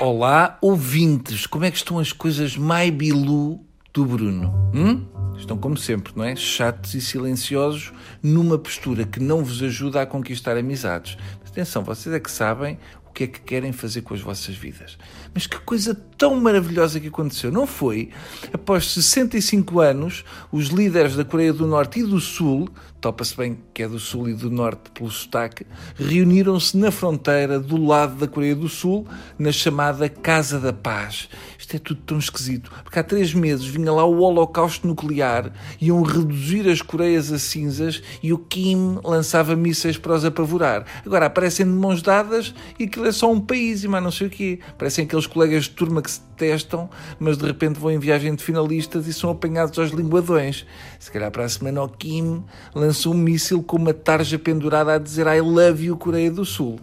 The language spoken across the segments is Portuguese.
Olá, ouvintes! Como é que estão as coisas mais bilu do Bruno? Hum? Estão como sempre, não é? Chatos e silenciosos, numa postura que não vos ajuda a conquistar amizades. Mas atenção, vocês é que sabem que é que querem fazer com as vossas vidas. Mas que coisa tão maravilhosa que aconteceu, não foi? Após 65 anos, os líderes da Coreia do Norte e do Sul, topa-se bem que é do Sul e do Norte pelo sotaque, reuniram-se na fronteira do lado da Coreia do Sul, na chamada Casa da Paz. Isto é tudo tão esquisito, porque há três meses vinha lá o holocausto nuclear, iam reduzir as Coreias a cinzas e o Kim lançava mísseis para os apavorar. Agora aparecem de mãos dadas e aquilo é só um país e mais não sei o quê. Parecem aqueles colegas de turma que se testam, mas de repente vão em viagem de finalistas e são apanhados aos linguadões. Se calhar para a semana o Kim lançou um míssil com uma tarja pendurada a dizer I love you Coreia do Sul.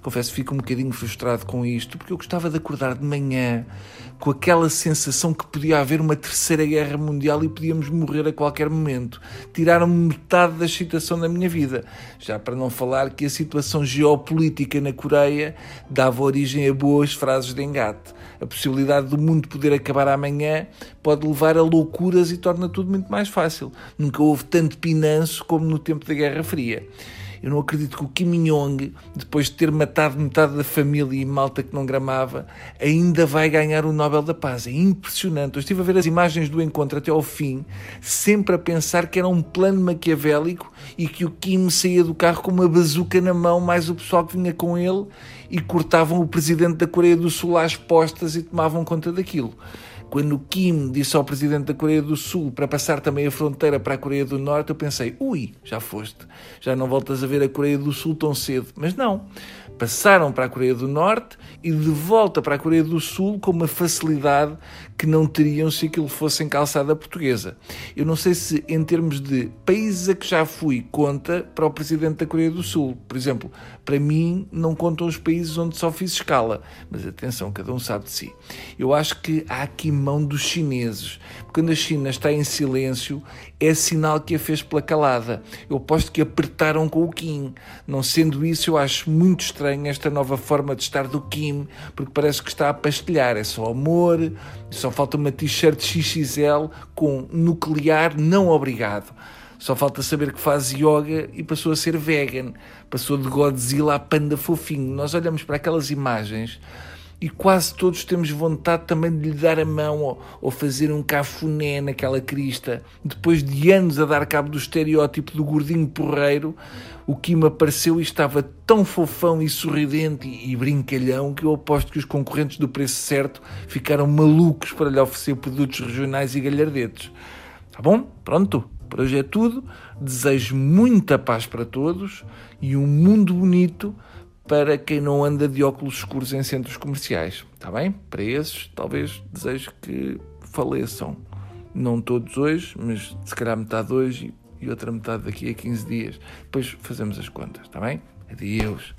Confesso que fico um bocadinho frustrado com isto, porque eu gostava de acordar de manhã com aquela sensação que podia haver uma terceira guerra mundial e podíamos morrer a qualquer momento. Tiraram-me metade da excitação da minha vida. Já para não falar que a situação geopolítica na Coreia dava origem a boas frases de engate. A possibilidade do mundo poder acabar amanhã pode levar a loucuras e torna tudo muito mais fácil. Nunca houve tanto pinanço como no tempo da Guerra Fria. Eu não acredito que o Kim Jong, depois de ter matado metade da família e malta que não gramava, ainda vai ganhar o Nobel da Paz. É impressionante. Eu estive a ver as imagens do encontro até ao fim, sempre a pensar que era um plano maquiavélico e que o Kim saía do carro com uma bazuca na mão, mais o pessoal que vinha com ele, e cortavam o presidente da Coreia do Sul às postas e tomavam conta daquilo. Quando Kim disse ao presidente da Coreia do Sul para passar também a fronteira para a Coreia do Norte, eu pensei: ui, já foste, já não voltas a ver a Coreia do Sul tão cedo. Mas não. Passaram para a Coreia do Norte e de volta para a Coreia do Sul com uma facilidade que não teriam se aquilo fosse em calçada portuguesa. Eu não sei se, em termos de países a que já fui, conta para o presidente da Coreia do Sul. Por exemplo, para mim, não contam os países onde só fiz escala. Mas atenção, cada um sabe de si. Eu acho que há aqui mão dos chineses. Quando a China está em silêncio, é sinal que a fez pela calada. Eu posto que apertaram com o Kim. Não sendo isso, eu acho muito estranho esta nova forma de estar do Kim, porque parece que está a pastelhar. É só amor, só falta uma t-shirt XXL com nuclear não obrigado. Só falta saber que faz yoga e passou a ser vegan. Passou de Godzilla a panda fofinho. Nós olhamos para aquelas imagens e quase todos temos vontade também de lhe dar a mão ou, ou, fazer um cafuné naquela crista. Depois de anos a dar cabo do estereótipo do gordinho porreiro, o Kim apareceu e estava tão fofão e sorridente e, e brincalhão que eu aposto que os concorrentes do preço certo ficaram malucos para lhe oferecer produtos regionais e galhardetes. Tá bom? Pronto. Por hoje é tudo. Desejo muita paz para todos e um mundo bonito para quem não anda de óculos escuros em centros comerciais. Está bem? Para esses, talvez desejo que faleçam. Não todos hoje, mas se calhar metade hoje e outra metade daqui a 15 dias. Depois fazemos as contas, está bem? Adeus.